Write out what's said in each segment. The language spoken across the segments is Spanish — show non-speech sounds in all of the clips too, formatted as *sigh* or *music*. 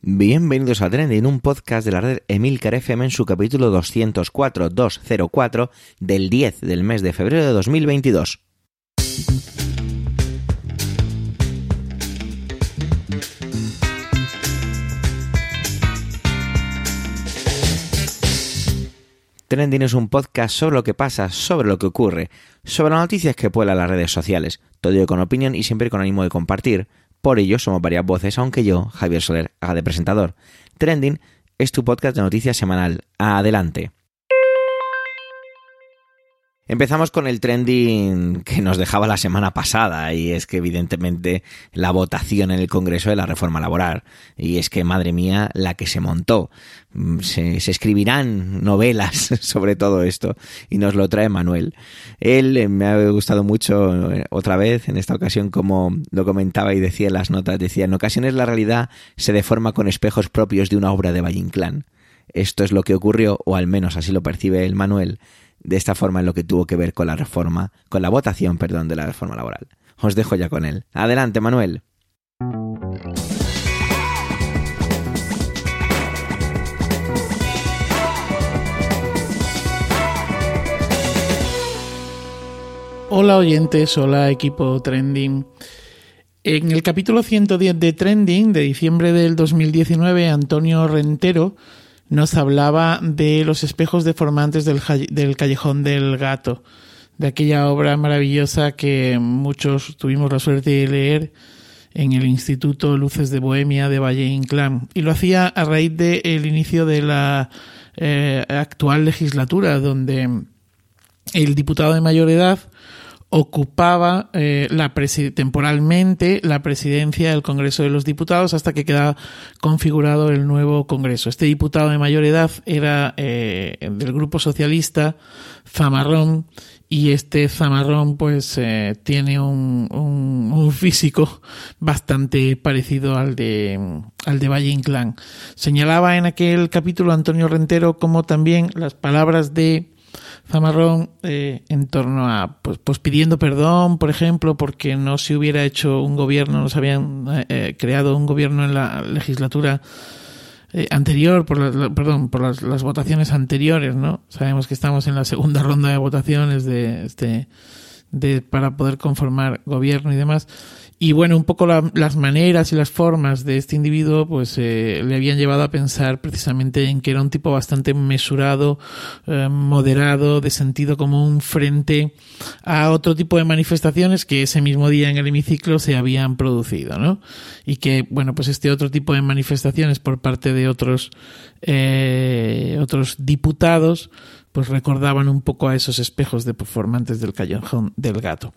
Bienvenidos a Trending, un podcast de la red Emilcar FM en su capítulo 204-204 del 10 del mes de febrero de 2022. Trending es un podcast sobre lo que pasa, sobre lo que ocurre, sobre las noticias que pueblan las redes sociales, todo con opinión y siempre con ánimo de compartir. Por ello somos varias voces, aunque yo, Javier Soler, haga de presentador. Trending es tu podcast de noticias semanal. Adelante. Empezamos con el trending que nos dejaba la semana pasada y es que evidentemente la votación en el Congreso de la reforma laboral. Y es que madre mía la que se montó. Mm, se, escribirán novelas *laughs* sobre todo esto y nos lo trae Manuel. Él eh, me ha gustado mucho eh, otra vez en esta ocasión como lo comentaba y decía en las notas decía en ocasiones la realidad se deforma con espejos propios de una obra de Valle Inclán esto es lo que ocurrió o al menos así lo percibe el Manuel de esta forma en lo que tuvo que ver con la reforma, con la votación, perdón, de la reforma laboral. Os dejo ya con él. Adelante, Manuel. Hola oyentes, hola equipo Trending. En el capítulo 110 de Trending de diciembre del 2019, Antonio Rentero nos hablaba de los espejos deformantes del, Callejón del Gato, de aquella obra maravillosa que muchos tuvimos la suerte de leer en el Instituto Luces de Bohemia de Valle Inclán. Y lo hacía a raíz del inicio de la eh, actual legislatura, donde el diputado de mayor edad ocupaba eh, temporalmente la presidencia del Congreso de los Diputados hasta que queda configurado el nuevo Congreso. Este diputado de mayor edad era eh, del Grupo Socialista, Zamarrón, y este Zamarrón pues eh, tiene un, un, un, físico bastante parecido al de, al de Valle Inclán. Señalaba en aquel capítulo Antonio Rentero como también las palabras de Zamarrón eh, en torno a, pues, pues, pidiendo perdón, por ejemplo, porque no se hubiera hecho un gobierno, no se habían eh, eh, creado un gobierno en la legislatura anterior, por perdón, por las, las, votaciones anteriores, ¿no? Sabemos que estamos en la segunda *laughs* ronda de votaciones de este, de, para poder conformar gobierno y demás. Y bueno, un poco las maneras y las formas de este individuo pues eh, le habían llevado a pensar precisamente en que era un tipo bastante mesurado, eh, moderado, de sentido común frente a otro tipo de manifestaciones que ese mismo día en el hemiciclo se habían producido, ¿no? Y que, bueno, pues este otro tipo de manifestaciones por parte de otros, eh, otros diputados pues recordaban un poco a esos espejos de performantes del callejón del gato.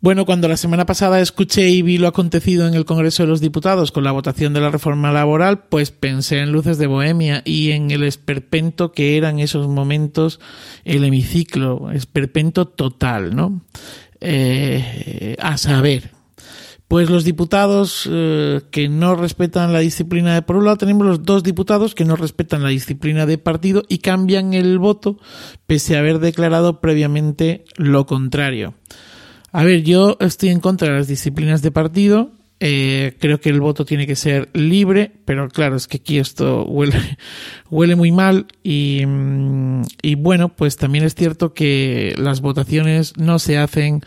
Bueno, cuando la semana pasada escuché y vi lo acontecido en el Congreso de los Diputados con la votación de la reforma laboral, pues pensé en Luces de Bohemia y en el esperpento que eran esos momentos el hemiciclo, esperpento total, ¿no? Eh, a saber, pues los diputados eh, que no respetan la disciplina de por un lado tenemos los dos diputados que no respetan la disciplina de partido y cambian el voto pese a haber declarado previamente lo contrario. A ver, yo estoy en contra de las disciplinas de partido. Eh, creo que el voto tiene que ser libre, pero claro, es que aquí esto huele, *laughs* huele muy mal y, mm, y bueno, pues también es cierto que las votaciones no se hacen,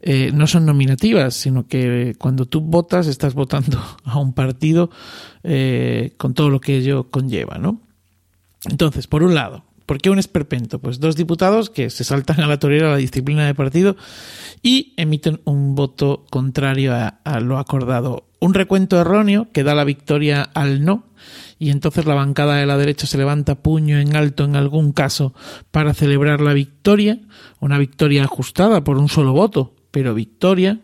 eh, no son nominativas, sino que cuando tú votas estás votando *laughs* a un partido eh, con todo lo que ello conlleva, ¿no? Entonces, por un lado, ¿Por qué un esperpento? Pues dos diputados que se saltan a la torera la disciplina de partido y emiten un voto contrario a, lo acordado. Un recuento erróneo que da la victoria al no y entonces la bancada de la derecha se levanta puño en alto en algún caso para celebrar la victoria, una victoria ajustada por un solo voto, pero victoria.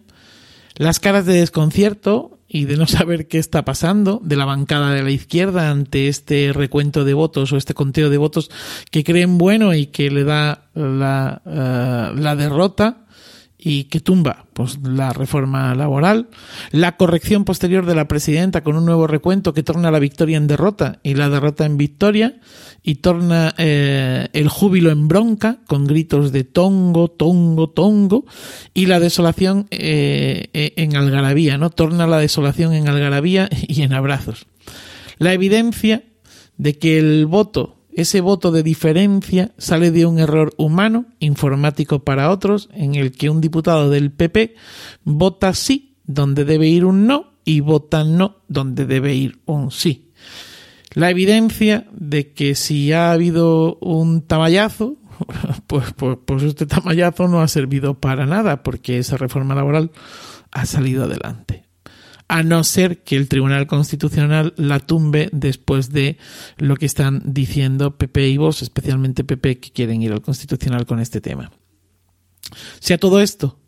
Las caras de desconcierto y de no saber qué está pasando de la bancada de la izquierda ante este recuento de votos o este conteo de votos que creen bueno y que le da la, eh, la derrota y que tumba pues la reforma laboral, la corrección posterior de la presidenta con un nuevo recuento que torna la victoria en derrota y la derrota en victoria y torna eh, el júbilo en bronca con gritos de tongo, tongo, tongo y la desolación eh, eh, en algarabía, ¿no? Torna la desolación en algarabía *laughs* y en abrazos. La evidencia de que el voto ese voto de diferencia sale de un error humano, informático para otros, en el que un diputado del PP vota sí donde debe ir un no y vota no donde debe ir un sí. La evidencia de que si ha habido un tamallazo, *laughs* pues, pues, pues este tamallazo no ha servido para nada porque esa reforma laboral ha salido adelante a no ser que el Tribunal Constitucional la tumbe después de lo que están diciendo PP y vos, especialmente PP, que quieren ir al Constitucional con este tema. Si a todo esto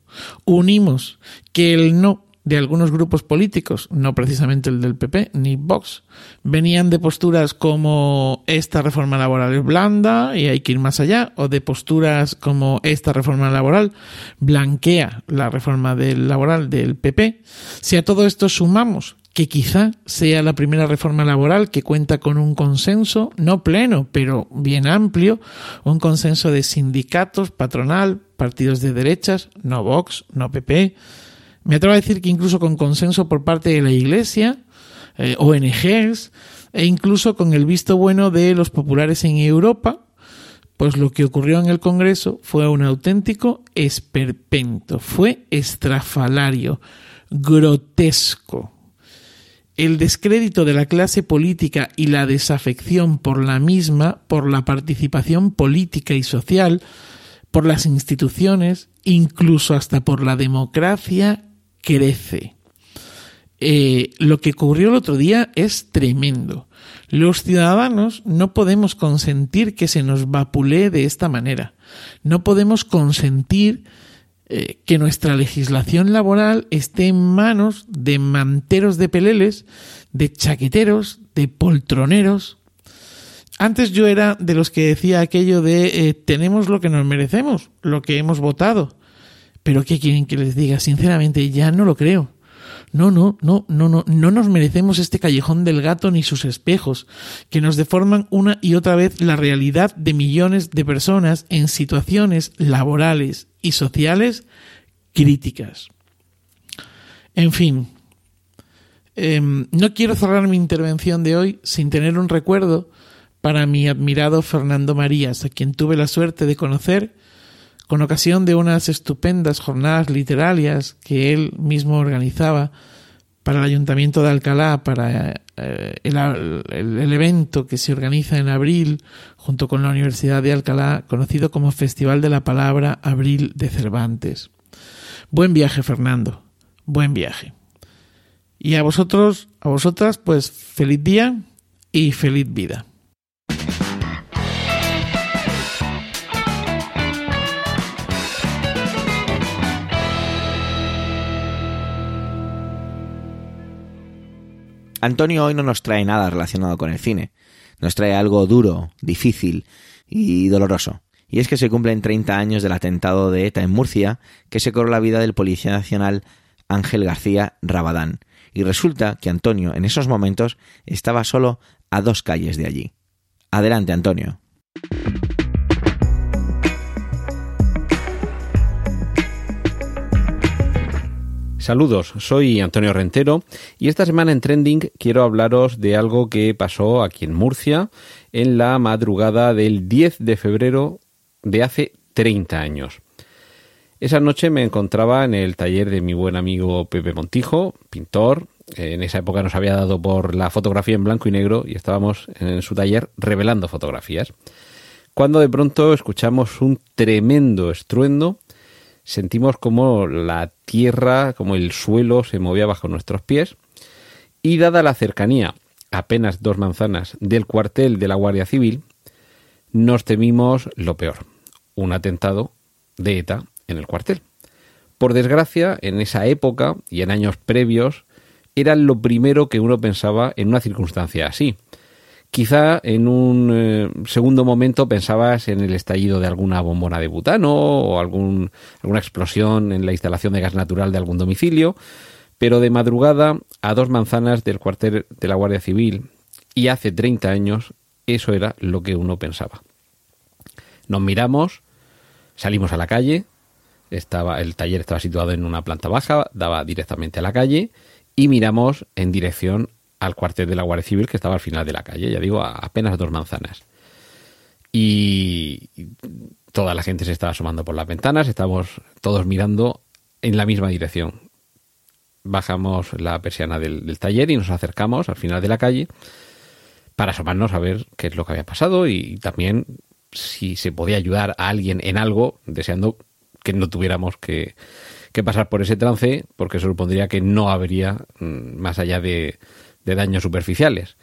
unimos que el no de algunos grupos políticos, no precisamente el del PP ni Vox, venían de posturas como esta reforma laboral es blanda y hay que ir más allá, o de posturas como esta reforma laboral blanquea la reforma del laboral del PP. Si a todo esto sumamos que quizá sea la primera reforma laboral que cuenta con un consenso, no pleno, pero bien amplio, un consenso de sindicatos, patronal, partidos de derechas, no Vox, no PP, me atrevo a decir que incluso con consenso por parte de la Iglesia, eh, ONGs, e incluso con el visto bueno de los populares en Europa, pues lo que ocurrió en el Congreso fue un auténtico esperpento, fue estrafalario, grotesco. El descrédito de la clase política y la desafección por la misma, por la participación política y social, por las instituciones, incluso hasta por la democracia, crece. Eh, lo que ocurrió el otro día es tremendo. Los ciudadanos no podemos consentir que se nos vapulee de esta manera. No podemos consentir eh, que nuestra legislación laboral esté en manos de manteros de peleles, de chaqueteros, de poltroneros. Antes yo era de los que decía aquello de eh, tenemos lo que nos merecemos, lo que hemos votado. Pero ¿qué quieren que les diga? Sinceramente, ya no lo creo. No, no, no, no, no, no nos merecemos este callejón del gato ni sus espejos, que nos deforman una y otra vez la realidad de millones de personas en situaciones laborales y sociales críticas. En fin, em, no quiero cerrar mi intervención de hoy sin tener un recuerdo para mi admirado Fernando Marías, a quien tuve la suerte de conocer con ocasión de unas estupendas jornadas literarias que él mismo organizaba para el Ayuntamiento de Alcalá, para eh, el, evento que se organiza en abril junto con la Universidad de Alcalá, conocido como Festival de la Palabra Abril de Cervantes. Buen viaje, Fernando. Buen viaje. Y a vosotros, a vosotras, pues feliz día y feliz vida. Antonio hoy no nos trae nada relacionado con el cine. Nos trae algo duro, difícil y doloroso. Y es que se cumplen 30 años del atentado de ETA en Murcia, que se corrió la vida del policía nacional Ángel García Rabadán. Y resulta que Antonio en esos momentos estaba solo a dos calles de allí. Adelante, Antonio. Saludos, soy Antonio Rentero y esta semana en Trending quiero hablaros de algo que pasó aquí en Murcia en la madrugada del 10 de febrero de hace 30 años. Esa noche me encontraba en el taller de mi buen amigo Pepe Montijo, pintor. En esa época nos había dado por la fotografía en blanco y negro y estábamos en su taller revelando fotografías. Cuando de pronto escuchamos un tremendo estruendo sentimos como la tierra, como el suelo se movía bajo nuestros pies y dada la cercanía, apenas dos manzanas, del cuartel de la Guardia Civil, nos temimos lo peor, un atentado de ETA en el cuartel. Por desgracia, en esa época y en años previos, era lo primero que uno pensaba en una circunstancia así. Quizá en un eh, segundo momento pensabas en el estallido de alguna bombona de butano o algún, alguna explosión en la instalación de gas natural de algún domicilio, pero de madrugada a dos manzanas del cuartel de la Guardia Civil y hace 30 años eso era lo que uno pensaba. Nos miramos, salimos a la calle, estaba, el taller estaba situado en una planta baja, daba directamente a la calle y miramos en dirección al cuartel de la Guardia Civil que estaba al final de la calle, ya digo, a apenas dos manzanas. Y toda la gente se estaba asomando por las ventanas, estábamos todos mirando en la misma dirección. Bajamos la persiana del, taller y nos acercamos al final de la calle para asomarnos a ver qué es lo que había pasado y también si se podía ayudar a alguien en algo, deseando que no tuviéramos que, que pasar por ese trance, porque eso supondría que no habría mm, más allá de, de daños superficiales.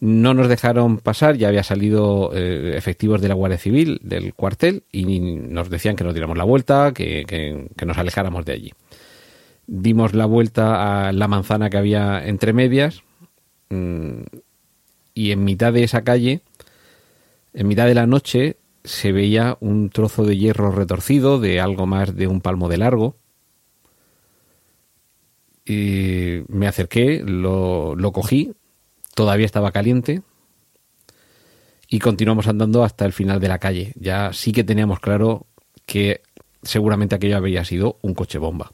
No nos dejaron pasar, ya había salido eh, efectivos de la Guardia Civil, del cuartel, y nos decían que nos diéramos la vuelta, que, que, nos alejáramos de allí. Dimos la vuelta a la manzana que había entre medias, mm, y en mitad de esa calle, en mitad de la noche, se veía un trozo de hierro retorcido de algo más de un palmo de largo, y me acerqué, lo, lo cogí, todavía estaba caliente y continuamos andando hasta el final de la calle. Ya sí que teníamos claro que seguramente aquello había sido un coche bomba.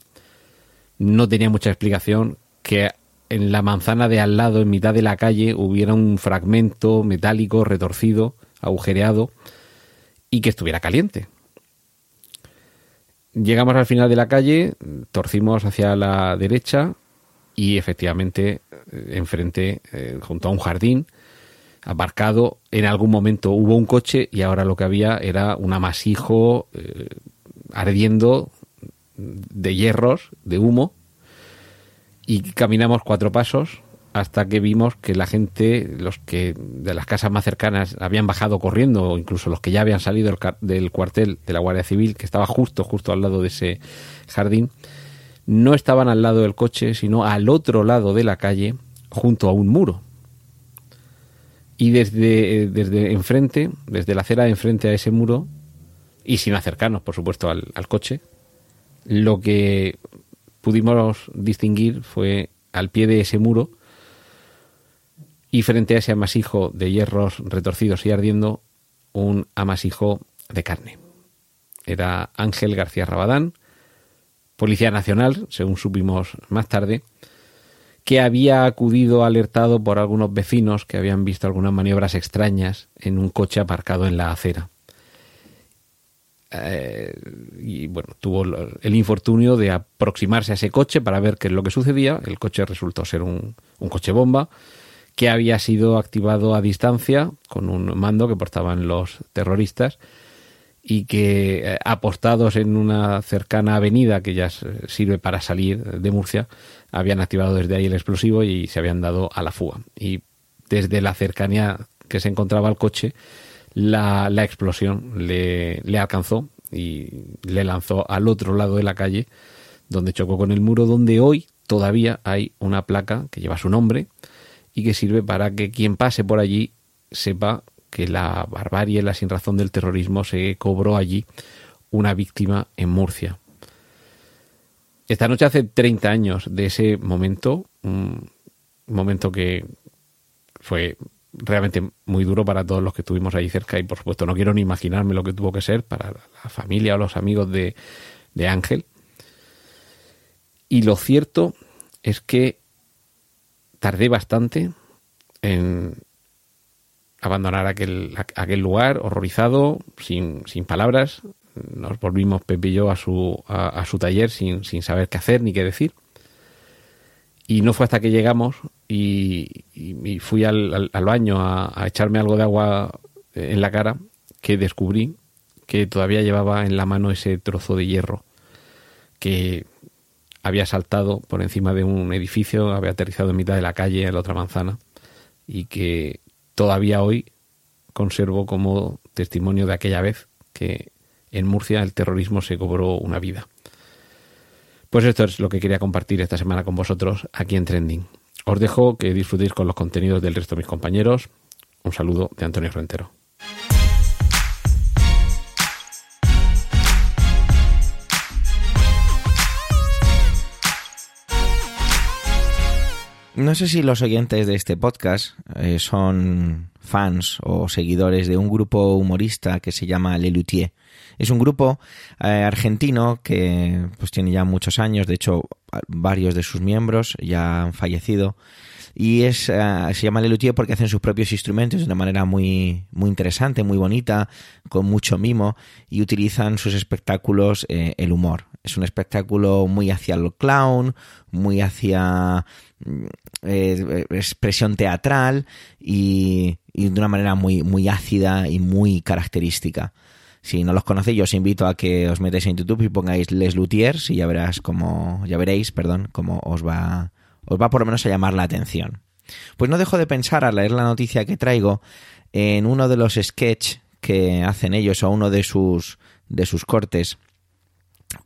No tenía mucha explicación que en la manzana de al lado, en mitad de la calle, hubiera un fragmento metálico retorcido, agujereado y que estuviera caliente. Llegamos al final de la calle, torcimos hacia la derecha y efectivamente eh, enfrente, eh, junto a un jardín, aparcado, en algún momento hubo un coche y ahora lo que había era un amasijo eh, ardiendo de hierros, de humo, y caminamos cuatro pasos hasta que vimos que la gente, los que de las casas más cercanas habían bajado corriendo, o incluso los que ya habían salido del cuartel de la Guardia Civil, que estaba justo, justo al lado de ese jardín, no estaban al lado del coche, sino al otro lado de la calle, junto a un muro. Y desde, desde enfrente, desde la acera de enfrente a ese muro, y sin acercarnos, por supuesto, al, al coche, lo que pudimos distinguir fue al pie de ese muro y frente a ese amasijo de hierros retorcidos y ardiendo, un amasijo de carne. Era Ángel García Rabadán, Policía Nacional, según supimos más tarde, que había acudido alertado por algunos vecinos que habían visto algunas maniobras extrañas en un coche aparcado en la acera. Eh, y bueno, tuvo el infortunio de aproximarse a ese coche para ver qué es lo que sucedía. El coche resultó ser un, un coche bomba que había sido activado a distancia con un mando que portaban los terroristas y que eh, apostados en una cercana avenida que ya sirve para salir de Murcia, habían activado desde ahí el explosivo y se habían dado a la fuga. Y desde la cercanía que se encontraba el coche, la, la explosión le, le alcanzó y le lanzó al otro lado de la calle, donde chocó con el muro, donde hoy todavía hay una placa que lleva su nombre, y que sirve para que quien pase por allí sepa que la barbarie, la sinrazón del terrorismo se cobró allí una víctima en Murcia. Esta noche hace 30 años de ese momento, un momento que fue realmente muy duro para todos los que estuvimos ahí cerca y por supuesto no quiero ni imaginarme lo que tuvo que ser para la familia o los amigos de, de Ángel. Y lo cierto es que tardé bastante en abandonar aquel, aquel lugar horrorizado, sin, sin palabras. Nos volvimos Pepe y yo a su, a, su taller sin, sin, saber qué hacer ni qué decir. Y no fue hasta que llegamos y, fui al, al, baño a, a, echarme algo de agua en la cara que descubrí que todavía llevaba en la mano ese trozo de hierro que había saltado por encima de un edificio, había aterrizado en mitad de la calle, en la otra manzana, y que todavía hoy conservo como testimonio de aquella vez que en Murcia el terrorismo se cobró una vida. Pues esto es lo que quería compartir esta semana con vosotros aquí en Trending. Os dejo que disfrutéis con los contenidos del resto de mis compañeros. Un saludo de Antonio Rentero. No sé si los oyentes de este podcast eh, son fans o seguidores de un grupo humorista que se llama Le Luthier. Es un grupo eh, argentino que pues tiene ya muchos años, de hecho varios de sus miembros ya han fallecido y es eh, se llama Le Luthier porque hacen sus propios instrumentos de una manera muy muy interesante, muy bonita, con mucho mimo y utilizan sus espectáculos el humor. Es un espectáculo muy hacia el clown, muy hacia eh, expresión teatral y, de una manera muy, muy ácida y muy característica. Si no los conocéis, yo os invito a que os metáis en YouTube y pongáis Les Luthiers y ya verás como, ya veréis, perdón, cómo os va, os va por lo menos a llamar la atención. Pues no dejo de pensar al leer la noticia que traigo en uno de los sketches que hacen ellos o uno de sus, de sus cortes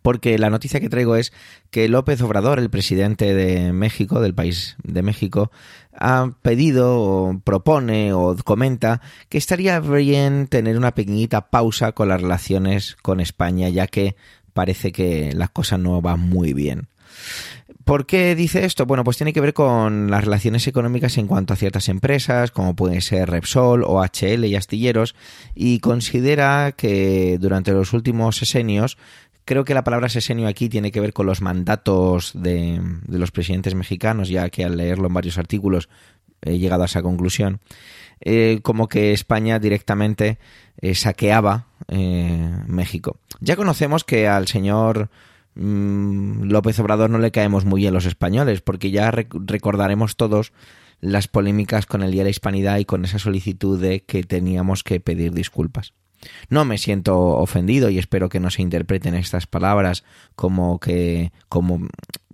porque la noticia que traigo es que López Obrador, el presidente de México, del país de México, ha pedido o propone o comenta que estaría bien tener una pequeñita pausa con las relaciones con España, ya que parece que las cosas no van muy bien. ¿Por qué dice esto? Bueno, pues tiene que ver con las relaciones económicas en cuanto a ciertas empresas, como pueden ser Repsol o HL y Astilleros, y considera que durante los últimos sesenios Creo que la palabra sesenio aquí tiene que ver con los mandatos de, los presidentes mexicanos, ya que al leerlo en varios artículos he llegado a esa conclusión. Eh, como que España directamente eh, saqueaba eh, México. Ya conocemos que al señor mm, López Obrador no le caemos muy bien los españoles, porque ya recordaremos todos las polémicas con el Día de la Hispanidad y con esa solicitud de que teníamos que pedir disculpas. No me siento ofendido y espero que no se interpreten estas palabras como que como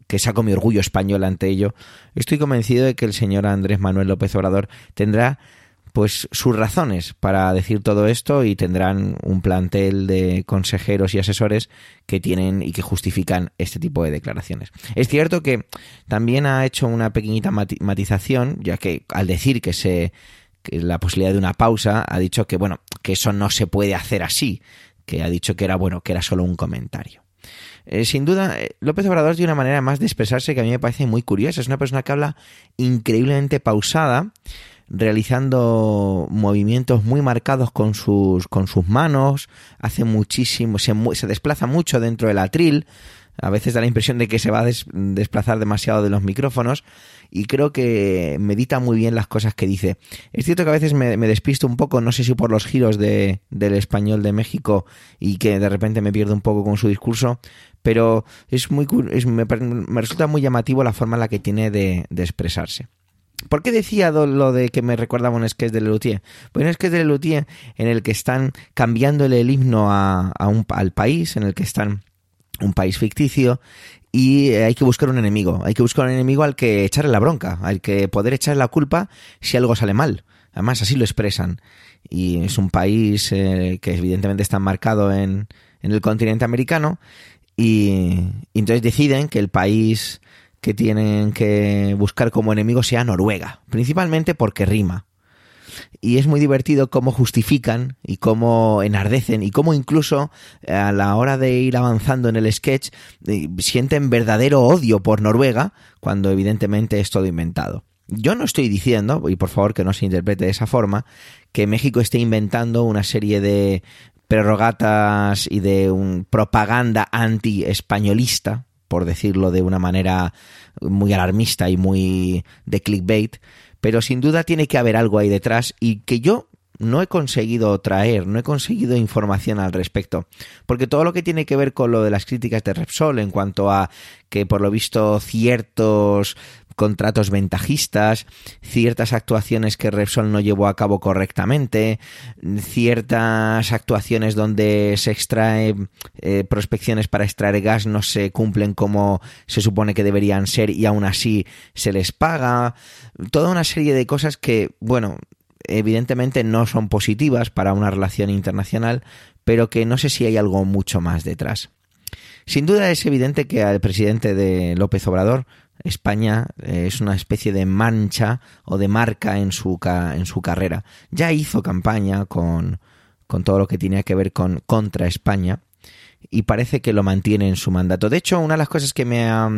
que saco mi orgullo español ante ello. Estoy convencido de que el señor Andrés Manuel López Obrador tendrá pues sus razones para decir todo esto y tendrán un plantel de consejeros y asesores que tienen y que justifican este tipo de declaraciones. Es cierto que también ha hecho una pequeñita matización, ya que al decir que se la posibilidad de una pausa, ha dicho que bueno, que eso no se puede hacer así, que ha dicho que era bueno, que era solo un comentario. Eh, sin duda, eh, López Obrador tiene una manera más de expresarse que a mí me parece muy curiosa. Es una persona que habla increíblemente pausada, realizando movimientos muy marcados con sus, con sus manos, hace muchísimo, se, se desplaza mucho dentro del atril, a veces da la impresión de que se va a desplazar demasiado de los micrófonos y creo que medita muy bien las cosas que dice. Es cierto que a veces me, despisto un poco, no sé si por los giros de, del español de México y que de repente me pierdo un poco con su discurso, pero es muy, me, resulta muy llamativo la forma en la que tiene de, expresarse. ¿Por qué decía lo de que me recordaba un sketch de Lelutier? Pues un sketch de Lelutier en el que están cambiándole el himno a, un, al país, en el que están un país ficticio y hay que buscar un enemigo, hay que buscar un enemigo al que echarle la bronca, al que poder echarle la culpa si algo sale mal. Además, así lo expresan. Y es un país eh, que evidentemente está marcado en, en el continente americano y entonces deciden que el país que tienen que buscar como enemigo sea Noruega, principalmente porque rima y es muy divertido cómo justifican y cómo enardecen y cómo incluso eh, a la hora de ir avanzando en el sketch eh, sienten verdadero odio por Noruega cuando evidentemente es todo inventado. Yo no estoy diciendo, y por favor que no se interprete de esa forma, que México esté inventando una serie de prerrogatas y de un propaganda anti-españolista, por decirlo de una manera muy alarmista y muy de clickbait, pero sin duda tiene que haber algo ahí detrás y que yo no he conseguido traer, no he conseguido información al respecto. Porque todo lo que tiene que ver con lo de las críticas de Repsol en cuanto a que por lo visto ciertos contratos ventajistas, ciertas actuaciones que Repsol no llevó a cabo correctamente, ciertas actuaciones donde se extrae eh, prospecciones para extraer gas no se cumplen como se supone que deberían ser y aún así se les paga, toda una serie de cosas que, bueno, evidentemente no son positivas para una relación internacional, pero que no sé si hay algo mucho más detrás. Sin duda es evidente que al presidente de López Obrador España eh, es una especie de mancha o de marca en su, en su carrera. Ya hizo campaña con, con todo lo que tenía que ver con contra España y parece que lo mantiene en su mandato. De hecho, una de las cosas que me ha,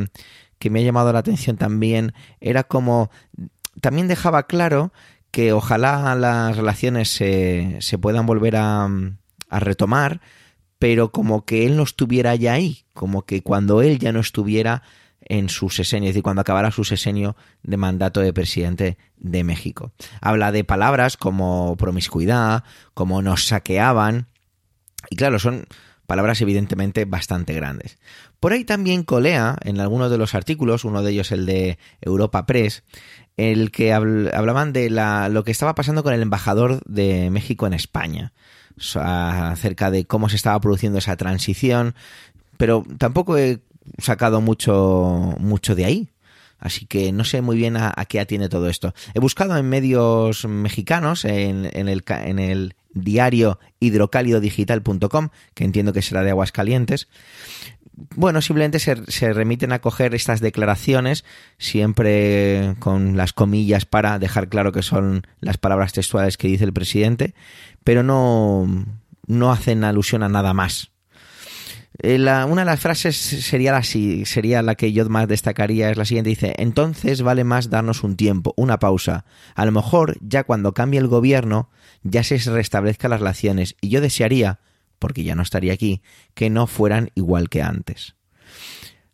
que me ha llamado la atención también era como también dejaba claro que ojalá las relaciones se, se puedan volver a, a retomar, pero como que él no estuviera ya ahí, como que cuando él ya no estuviera en su sesenio, es decir, cuando acabara su sesenio de mandato de presidente de México. Habla de palabras como promiscuidad, como nos saqueaban, y claro, son palabras evidentemente bastante grandes. Por ahí también colea en algunos de los artículos, uno de ellos el de Europa Press, el que hablaban de la, lo que estaba pasando con el embajador de México en España, acerca de cómo se estaba produciendo esa transición, pero tampoco he sacado mucho, mucho de ahí. Así que no sé muy bien a, qué atiende todo esto. He buscado en medios mexicanos, en, en, el, en el diario hidrocálidodigital.com, que entiendo que será de aguas calientes. Bueno, simplemente se, se, remiten a coger estas declaraciones, siempre con las comillas para dejar claro que son las palabras textuales que dice el presidente, pero no, no hacen alusión a nada más. Eh, una de las frases sería la, sería la que yo más destacaría, es la siguiente, dice, entonces vale más darnos un tiempo, una pausa. A lo mejor ya cuando cambie el gobierno ya se restablezcan las relaciones y yo desearía, porque ya no estaría aquí, que no fueran igual que antes.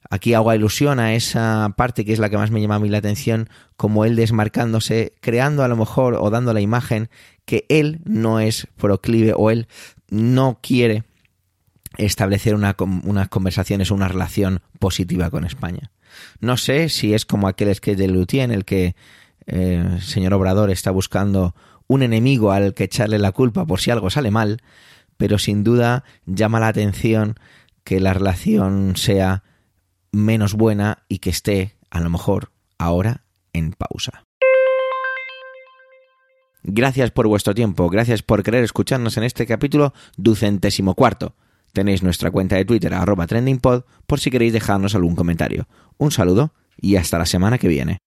Aquí hago ilusión a esa parte que es la que más me llama a mí la atención, como él desmarcándose, creando a lo mejor o dando la imagen que él no es proclive o él no quiere establecer una, unas conversaciones o una relación positiva con España. No sé si es como aquel que de Luthier en el que eh, el señor Obrador está buscando un enemigo al que echarle la culpa por si algo sale mal, pero sin duda llama la atención que la relación sea menos buena y que esté, a lo mejor, ahora en pausa. Gracias por vuestro tiempo, gracias por querer escucharnos en este capítulo ducentésimo cuarto. Tenéis nuestra cuenta de Twitter arroba trendingpod por si queréis dejarnos algún comentario. Un saludo y hasta la semana que viene.